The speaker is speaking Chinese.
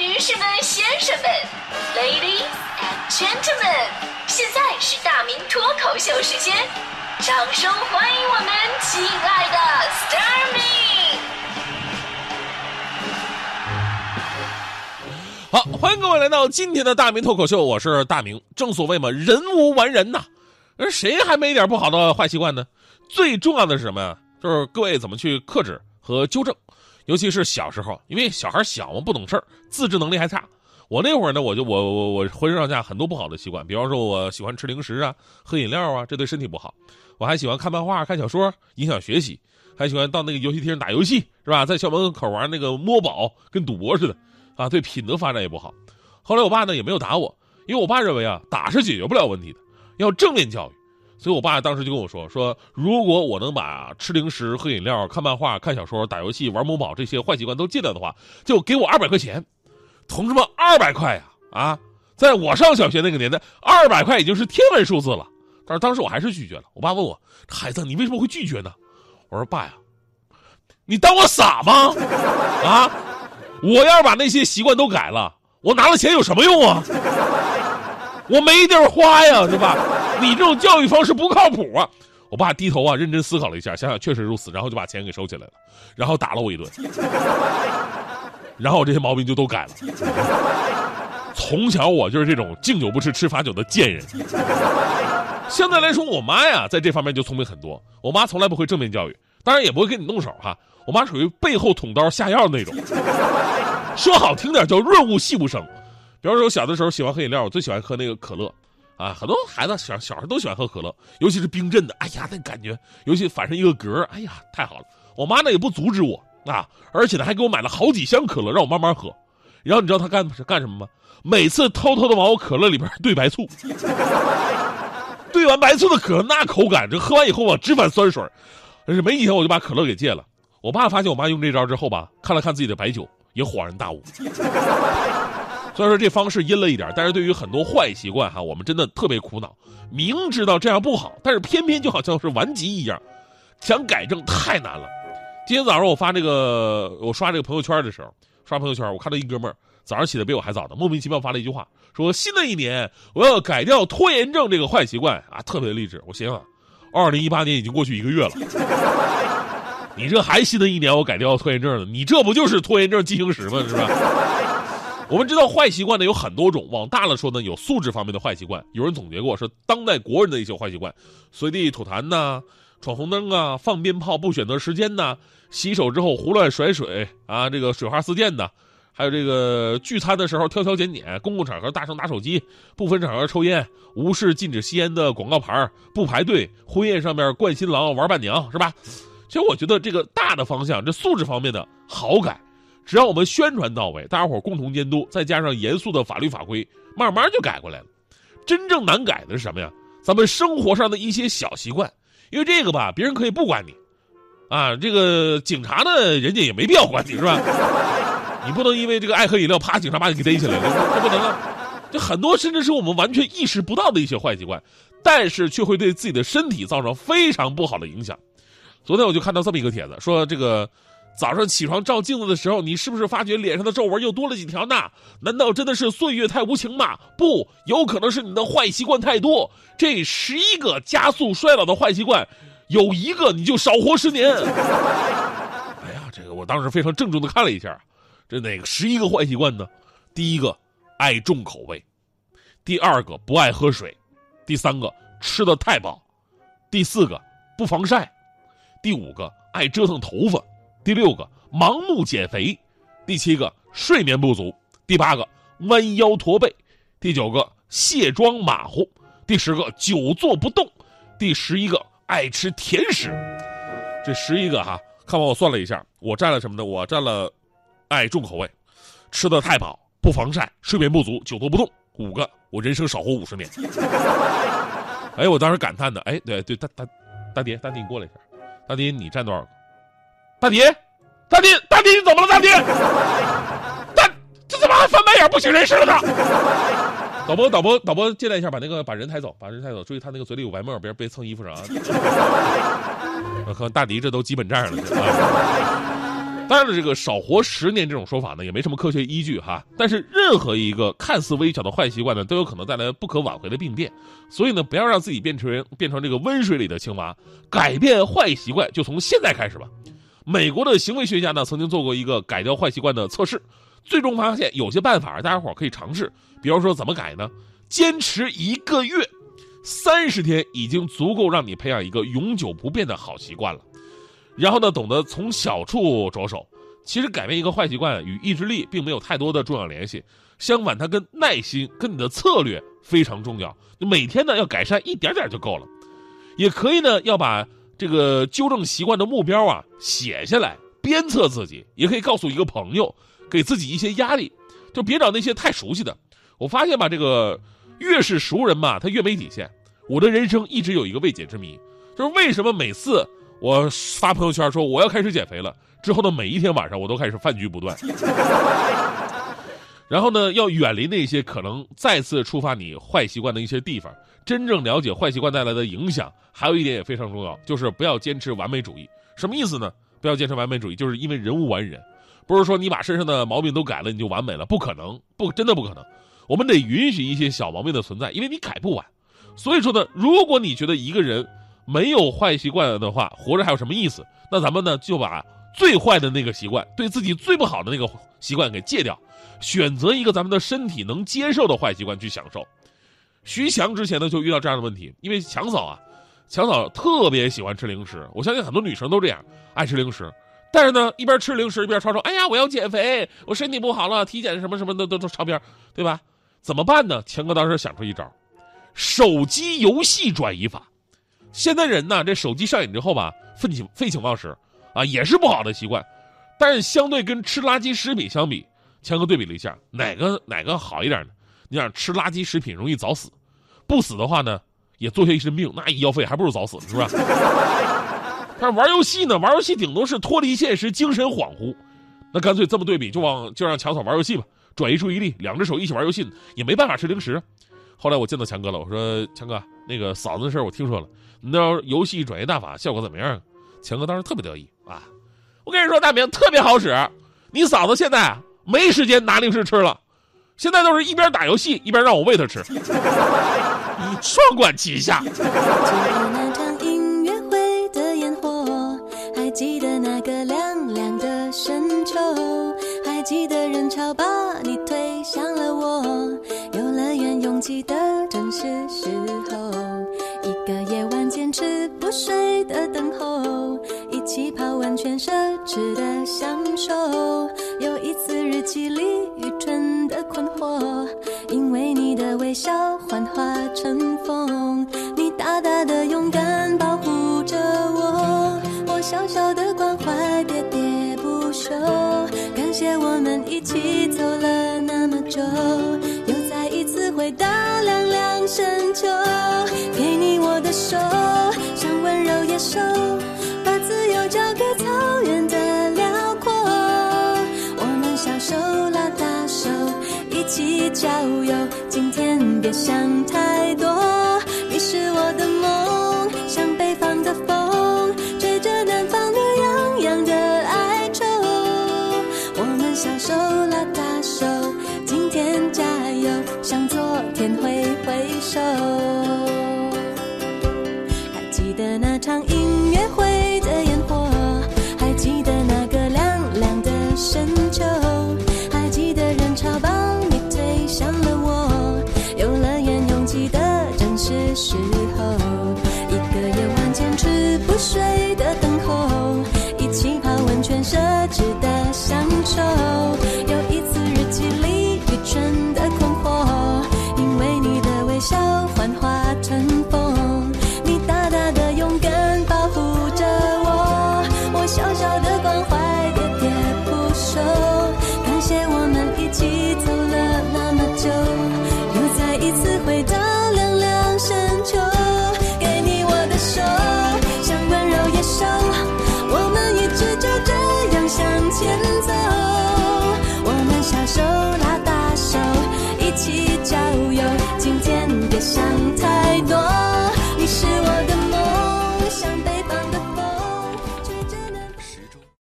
女士们、先生们，Ladies and Gentlemen，现在是大明脱口秀时间，掌声欢迎我们亲爱的 s t a r m y 好，欢迎各位来到今天的大明脱口秀，我是大明。正所谓嘛，人无完人呐，而谁还没一点不好的坏习惯呢？最重要的是什么呀？就是各位怎么去克制和纠正。尤其是小时候，因为小孩小嘛，不懂事儿，自制能力还差。我那会儿呢，我就我我我浑身上下很多不好的习惯，比方说我喜欢吃零食啊，喝饮料啊，这对身体不好。我还喜欢看漫画、看小说，影响学习。还喜欢到那个游戏厅打游戏，是吧？在校门口玩那个摸宝，跟赌博似的，啊，对品德发展也不好。后来我爸呢也没有打我，因为我爸认为啊，打是解决不了问题的，要正面教育。所以，我爸当时就跟我说：“说如果我能把吃零食、喝饮料、看漫画、看小说、打游戏、玩某宝这些坏习惯都戒掉的话，就给我二百块钱。”同志们，二百块呀！啊，在我上小学那个年代，二百块已经是天文数字了。但是当时我还是拒绝了。我爸问我：“孩子，你为什么会拒绝呢？”我说：“爸呀，你当我傻吗？啊，我要是把那些习惯都改了，我拿了钱有什么用啊？我没地儿花呀，是吧？”你这种教育方式不靠谱啊！我爸低头啊，认真思考了一下，想想确实如此，然后就把钱给收起来了，然后打了我一顿，然后我这些毛病就都改了。从小我就是这种敬酒不吃吃罚酒的贱人。相对来说，我妈呀，在这方面就聪明很多。我妈从来不会正面教育，当然也不会跟你动手哈。我妈属于背后捅刀下药那种，说好听点叫润物细无声。比方说，我小的时候喜欢喝饮料，我最喜欢喝那个可乐。啊，很多孩子小小孩都喜欢喝可乐，尤其是冰镇的。哎呀，那感觉，尤其反上一个格哎呀，太好了。我妈呢也不阻止我啊，而且呢还给我买了好几箱可乐，让我慢慢喝。然后你知道她干干什么吗？每次偷偷的往我可乐里边兑白醋，兑完白醋的可乐那口感，这喝完以后啊，直反酸水。但是没几天我就把可乐给戒了。我爸发现我妈用这招之后吧，看了看自己的白酒，也恍然大悟。虽然说这方式阴了一点，但是对于很多坏习惯哈，我们真的特别苦恼。明知道这样不好，但是偏偏就好像是顽疾一样，想改正太难了。今天早上我发这个，我刷这个朋友圈的时候，刷朋友圈，我看到一哥们儿早上起的比我还早的，莫名其妙发了一句话，说新的一年我要改掉拖延症这个坏习惯啊，特别励志。我心想，二零一八年已经过去一个月了，你这还新的一年我改掉拖延症了？你这不就是拖延症进行时吗？是吧？我们知道坏习惯呢有很多种，往大了说呢有素质方面的坏习惯。有人总结过，说当代国人的一些坏习惯，随地吐痰呐，闯红灯啊，放鞭炮不选择时间呐，洗手之后胡乱甩水啊，这个水花四溅的，还有这个聚餐的时候挑挑拣拣，公共场合大声打手机，不分场合抽烟，无视禁止吸烟的广告牌，不排队，婚宴上面灌新郎玩伴娘，是吧？其实我觉得这个大的方向，这素质方面的好改。只要我们宣传到位，大家伙共同监督，再加上严肃的法律法规，慢慢就改过来了。真正难改的是什么呀？咱们生活上的一些小习惯，因为这个吧，别人可以不管你，啊，这个警察呢，人家也没必要管你，是吧？你不能因为这个爱喝饮料，啪，警察把你给逮起来了，这不能啊。就很多甚至是我们完全意识不到的一些坏习惯，但是却会对自己的身体造成非常不好的影响。昨天我就看到这么一个帖子，说这个。早上起床照镜子的时候，你是不是发觉脸上的皱纹又多了几条呢？难道真的是岁月太无情吗？不，有可能是你的坏习惯太多。这十一个加速衰老的坏习惯，有一个你就少活十年。哎呀，这个我当时非常郑重的看了一下，这哪个十一个坏习惯呢？第一个，爱重口味；第二个，不爱喝水；第三个，吃的太饱；第四个，不防晒；第五个，爱折腾头发。第六个盲目减肥，第七个睡眠不足，第八个弯腰驼背，第九个卸妆马虎，第十个久坐不动，第十一个爱吃甜食。这十一个哈，看完我算了一下，我占了什么呢？我占了爱重口味，吃的太饱，不防晒，睡眠不足，久坐不动，五个，我人生少活五十年。哎，我当时感叹的，哎，对对，大大大爹，大爹你过来一下，大爹你占多少个？大迪，大迪，大迪，你怎么了？大迪，大这怎么还翻白眼不省人事了呢？导播，导播，导播，进来一下，把那个把人抬走，把人抬走，注意他那个嘴里有白沫，别别蹭衣服上啊。和大迪这都基本站上了。当然了，这个少活十年这种说法呢，也没什么科学依据哈。但是任何一个看似微小的坏习惯呢，都有可能带来不可挽回的病变。所以呢，不要让自己变成变成这个温水里的青蛙。改变坏习惯就从现在开始吧。美国的行为学家呢，曾经做过一个改掉坏习惯的测试，最终发现有些办法大家伙可以尝试。比方说，怎么改呢？坚持一个月，三十天已经足够让你培养一个永久不变的好习惯了。然后呢，懂得从小处着手。其实改变一个坏习惯与意志力并没有太多的重要联系，相反，它跟耐心、跟你的策略非常重要。每天呢要改善一点点就够了，也可以呢要把这个纠正习惯的目标啊写下来，鞭策自己，也可以告诉一个朋友，给自己一些压力，就别找那些太熟悉的。我发现吧，这个越是熟人嘛，他越没底线。我的人生一直有一个未解之谜，就是为什么每次。我发朋友圈说我要开始减肥了，之后的，每一天晚上我都开始饭局不断。然后呢，要远离那些可能再次触发你坏习惯的一些地方，真正了解坏习惯带来的影响。还有一点也非常重要，就是不要坚持完美主义。什么意思呢？不要坚持完美主义，就是因为人无完人，不是说你把身上的毛病都改了你就完美了，不可能，不，真的不可能。我们得允许一些小毛病的存在，因为你改不完。所以说呢，如果你觉得一个人，没有坏习惯的话，活着还有什么意思？那咱们呢就把最坏的那个习惯，对自己最不好的那个习惯给戒掉，选择一个咱们的身体能接受的坏习惯去享受。徐翔之前呢就遇到这样的问题，因为强嫂啊，强嫂特别喜欢吃零食，我相信很多女生都这样爱吃零食，但是呢一边吃零食一边吵吵，哎呀我要减肥，我身体不好了，体检什么什么的都都超标，对吧？怎么办呢？强哥当时想出一招，手机游戏转移法。现在人呢，这手机上瘾之后吧，废寝废寝忘食，啊，也是不好的习惯。但是相对跟吃垃圾食品相比，强哥对比了一下，哪个哪个好一点呢？你想吃垃圾食品容易早死，不死的话呢，也做下一身病，那医药费还不如早死，是吧？但是玩游戏呢，玩游戏顶多是脱离现实，精神恍惚。那干脆这么对比，就往就让强嫂玩游戏吧，转移注意力，两只手一起玩游戏，也没办法吃零食。后来我见到强哥了，我说强哥，那个嫂子的事我听说了。你那游戏转移大法效果怎么样？强哥当时特别得意啊！我跟你说，大明特别好使。你嫂子现在没时间拿零食吃了，现在都是一边打游戏一边让我喂她吃你，双管齐下。记得那场音乐会的烟火，还记得那个凉凉的深秋，还记得人潮把你推向了我，游乐园拥挤的正是时候，一个夜晚。坚持不睡的等候，一泡温泉奢侈的享受，有一次日记里愚蠢的困惑，因为你的微笑幻化成风，你大大的勇敢保护着我，我小小的关怀喋喋不休，感谢我们一起走了那么久，又再一次回到凉凉深秋。给你我的手像温柔野兽，交给草原的辽阔。我们小手拉大手，一起郊游。今天别想太多，你是我的梦，像北方的风，吹着南方暖洋洋的哀愁。我们小手拉水的等候，一起泡温泉奢侈的享受，有一次日记里愚蠢的困惑，因为你的微笑幻化成风。